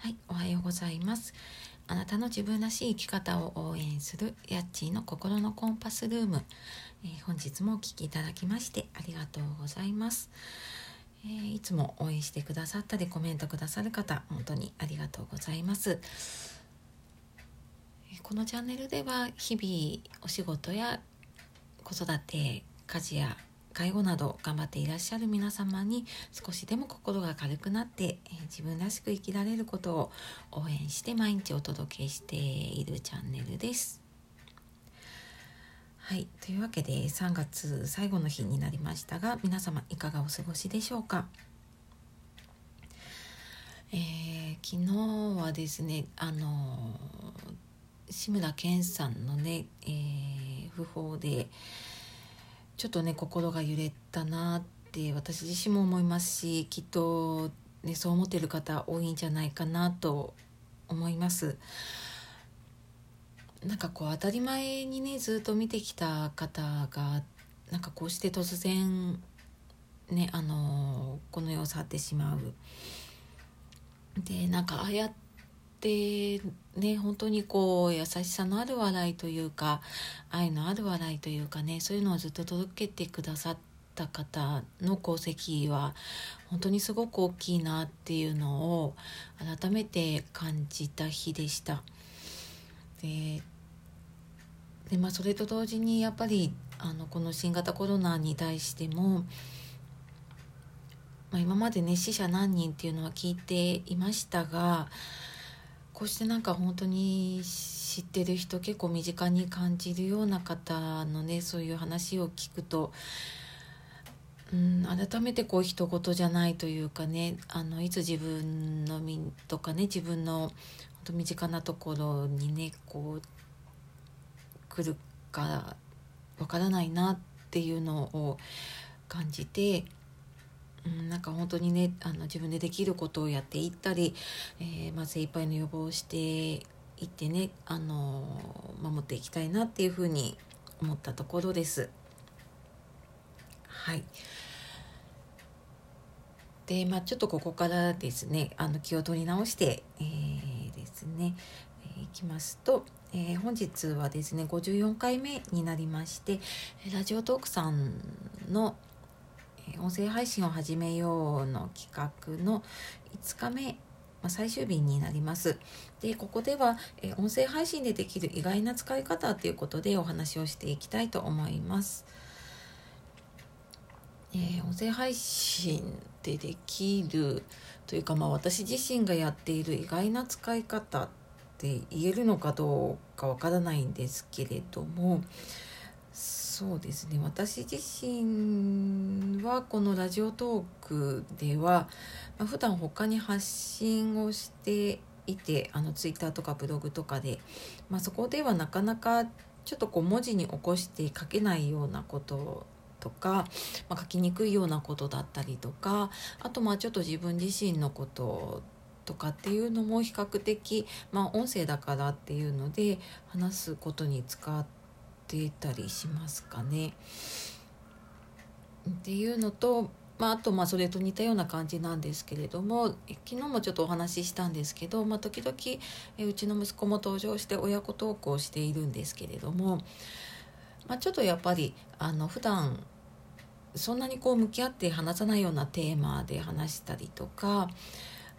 はい、おはようございます。あなたの自分らしい生き方を応援するヤッチーの心のコンパスルーム、えー、本日もお聴きいただきましてありがとうございます、えー、いつも応援してくださったりコメントくださる方本当にありがとうございます、このチャンネルでは日々お仕事や子育て家事や介護など頑張っていらっしゃる皆様に少しでも心が軽くなって、え自分らしく生きられることを応援して毎日お届けしているチャンネルです。はい、というわけで3月最後の日になりましたが皆様いかがお過ごしでしょうか？えー、昨日はですねあの志村けんさんのね、えー、訃報で、ちょっとね心が揺れたなって私自身も思いますしきっと、ね、そう思ってる方多いんじゃないかなと思います。なんかこう当たり前にねずっと見てきた方がなんかこうして突然ねあのこの世を去ってしまう。でなんかああやってでね本当にこう優しさのある笑いというか愛のある笑いというかねそういうのをずっと届けてくださった方の功績は本当にすごく大きいなっていうのを改めて感じた日でした。ででまあ、それと同時にやっぱりあのこの新型コロナに対しても、まあ、今までね死者何人っていうのは聞いていましたがこうしてなんか本当に知ってる人結構身近に感じるような方のねそういう話を聞くと、うん、改めてこう人事じゃないというかねあのいつ自分の身とかね自分の本当身近なところにねこう来るかわからないなっていうのを感じて。うん、なんか本当にねあの自分でできることをやっていったり、えーまあ、精一杯の予防をしていってね、あの守っていきたいなっていうふうに思ったところです。はいでまあ、ちょっとここからですねあの気を取り直して、えー、ですね、えー、いきますと、えー、本日はですね54回目になりましてラジオトークさんの「音声配信を始めようの企画の5日目、まあ、最終日になります。で、ここでは、え音声配信でできる意外な使い方ということでお話をしていきたいと思います。えー、音声配信でできるというか、まあ、私自身がやっている意外な使い方って言えるのかどうかわからないんですけれども、そうですね。私自身はこのラジオトークでは、まあ、普段他に発信をしていてあのツイッターとかブログとかで、まあ、そこではなかなかちょっとこう文字に起こして書けないようなこととか、まあ、書きにくいようなことだったりとかあとまあちょっと自分自身のこととかっていうのも比較的、まあ、音声だからっていうので話すことに使ってってたりしますかね。っていうのと、まあ、あとまあそれと似たような感じなんですけれども昨日もちょっとお話ししたんですけど、まあ、時々えうちの息子も登場して親子トークをしているんですけれども、まあ、ちょっとやっぱりあの普段そんなにこう向き合って話さないようなテーマで話したりとか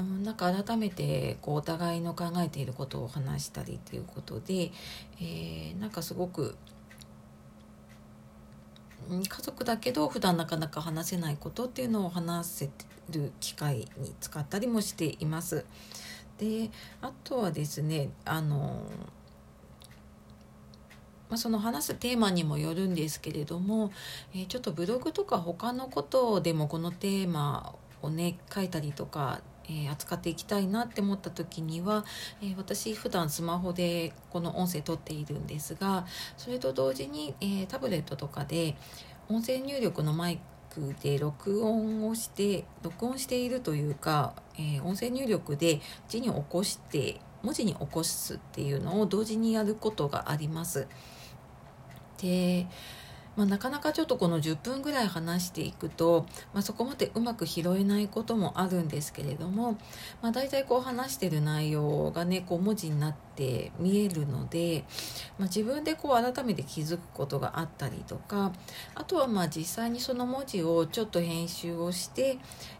うん、なんか改めてこうお互いの考えていることを話したりということで、えー、なんかすごく家族だけど普段なかなか話せないことっていうのを話せる機会に使ったりもしています。であとはですねあのまあ、その話すテーマにもよるんですけれども、えー、ちょっとブログとか他のことでもこのテーマをね書いたりとかえー、扱っていきたいなって思った時には、えー、私普段スマホでこの音声撮っているんですがそれと同時に、えー、タブレットとかで音声入力のマイクで録音をして録音しているというか、え音声入力で字に起こして文字に起こすっていうのを同時にやることがあります。でまあ、なかなかちょっとこの10分ぐらい話していくと、まあ、そこまでうまく拾えないこともあるんですけれども、まあ、大体こう話してる内容がねこう文字になって見えるので、まあ、自分でこう改めて気づくことがあったりとかあとはまあ実際にその文字をちょっと編集をして、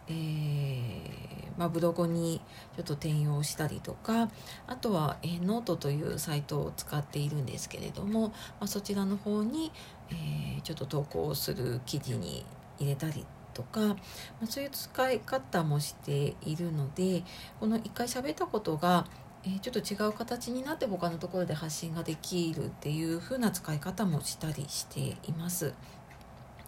えーまあ、ブログにちょっと転用したりとかあとは、えー、ノートというサイトを使っているんですけれども、まあ、そちらの方に、えー、ちょっと投稿する記事に入れたりとか、まあ、そういう使い方もしているのでこの一回喋ったことがえー、ちょっと違う形になって他のところで発信ができるっていう風な使い方もしたりしています。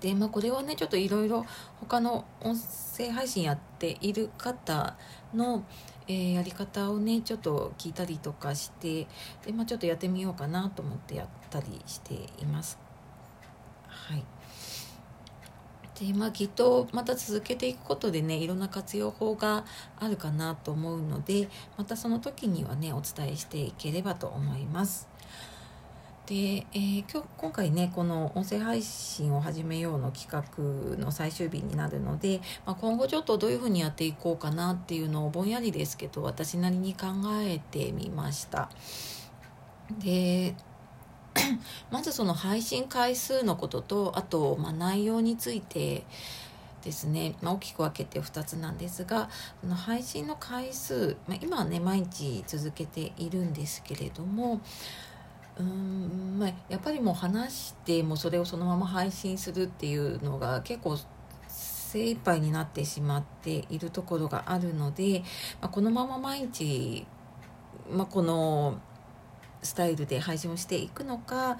で、まあ、これはねちょっといろいろ他の音声配信やっている方の、えー、やり方をねちょっと聞いたりとかしてで、まあ、ちょっとやってみようかなと思ってやったりしています。はいでまあ、きっとまた続けていくことでねいろんな活用法があるかなと思うのでまたその時にはねお伝えしていければと思います。で、えー、今日今回ねこの音声配信を始めようの企画の最終日になるので、まあ、今後ちょっとどういうふうにやっていこうかなっていうのをぼんやりですけど私なりに考えてみました。でまずその配信回数のこととあと、まあ、内容についてですね、まあ、大きく分けて2つなんですがその配信の回数、まあ、今はね毎日続けているんですけれどもうんまあ、やっぱりもう話してもそれをそのまま配信するっていうのが結構精一杯になってしまっているところがあるので、まあ、このまま毎日、まあ、このスタイルで配信をしていくのか、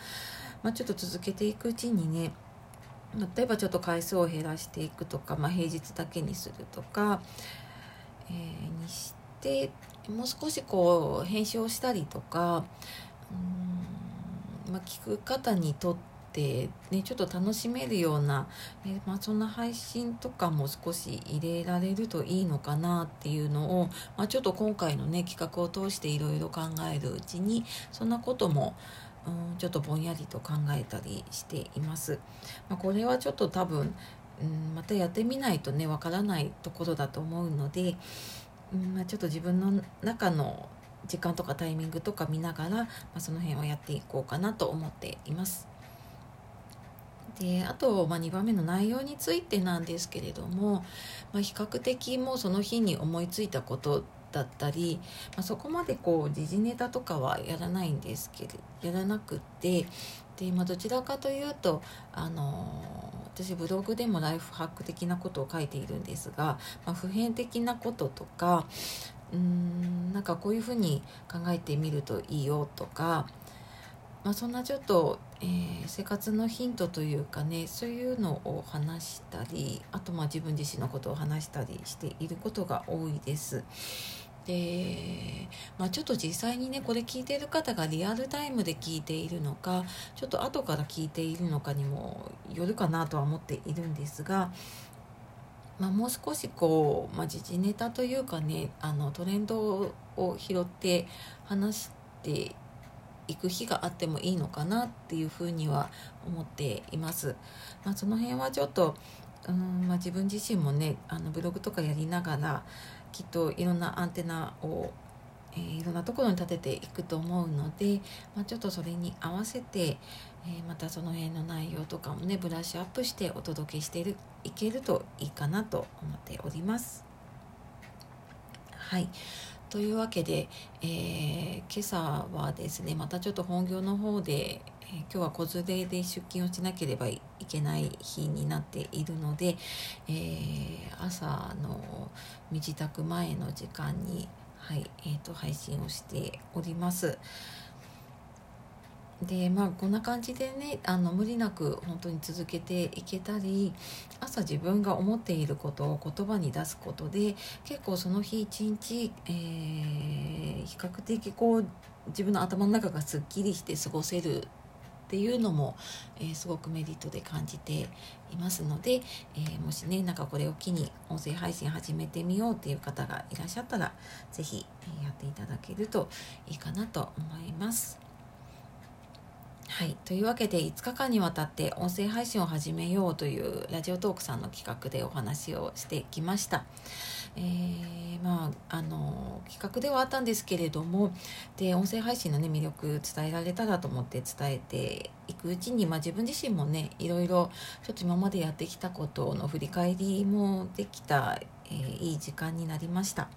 まあ、ちょっと続けていくうちにね例えばちょっと回数を減らしていくとか、まあ、平日だけにするとか、えー、にしてもう少しこう編集をしたりとかまあ、聞く方にとって、ね、ちょっと楽しめるような、えまあ、そんな配信とかも少し入れられるといいのかなっていうのを、まあ、ちょっと今回のね企画を通していろいろ考えるうちにそんなこともうんちょっとぼんやりと考えたりしています。まあ、これはちょっと多分うんまたやってみないとねわからないところだと思うので、うんまあ、ちょっと自分の中の時間とかタイミングとか見ながら、まあ、その辺はやっていこうかなと思っています。であと、まあ、2番目の内容についてなんですけれども、まあ、比較的もうその日に思いついたことだったり、まあ、そこまでこう時事ネタとかはやらないんですけどやらなくてで、まあ、どちらかというとあの私ブログでもライフハック的なことを書いているんですが、まあ、普遍的なこととかうーんなんかこういうふうに考えてみるといいよとか、まあ、そんなちょっと、えー、生活のヒントというかねそういうのを話したりあとまあ自分自身のことを話したりしていることが多いです。で、まあ、ちょっと実際にねこれ聞いてる方がリアルタイムで聞いているのかちょっと後から聞いているのかにもよるかなとは思っているんですがまあ、もう少しこう、まあ、時事ネタというかねあのトレンドを拾って話していく日があってもいいのかなっていうふうには思っています。まあ、その辺はちょっとうん、まあ、自分自身もねあのブログとかやりながらきっといろんなアンテナをえー、いろんなところに立てていくと思うので、まあ、ちょっとそれに合わせて、えー、またその辺の内容とかもねブラッシュアップしてお届けしているいけるといいかなと思っております。はいというわけで、えー、今朝はですねまたちょっと本業の方で、えー、今日は子連れで出勤をしなければいけない日になっているので、えー、朝の身支度前の時間にはいえーと、配信をしております。でまあこんな感じでねあの無理なく本当に続けていけたり朝自分が思っていることを言葉に出すことで結構その日一日、えー、比較的こう自分の頭の中がすっきりして過ごせるっていうのも、えー、すごくメリットで感じていますので、えー、もしねなんかこれを機に音声配信始めてみようっていう方がいらっしゃったら是非、やっていただけるといいかなと思います。はい、というわけで5日間にわたって音声配信を始めようというラジオトークさんの企画でお話をしてきました。えー、まああの企画ではあったんですけれどもで音声配信の、ね、魅力伝えられたらと思って伝えていくうちに、まあ、自分自身もねいろいろちょっと今までやってきたことの振り返りもできた、えー、いい時間になりました。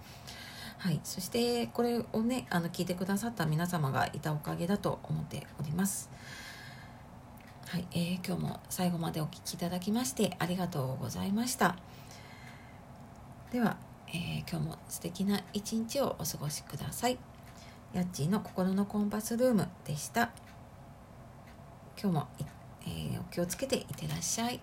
はい、そしてこれをねあの聞いてくださった皆様がいたおかげだと思っております。はい、えー、今日も最後までお聴きいただきましてありがとうございました。では、えー、今日も素敵な一日をお過ごしください。やっちーの心のコンパスルームでした。今日も、えー、お気をつけていってらっしゃい。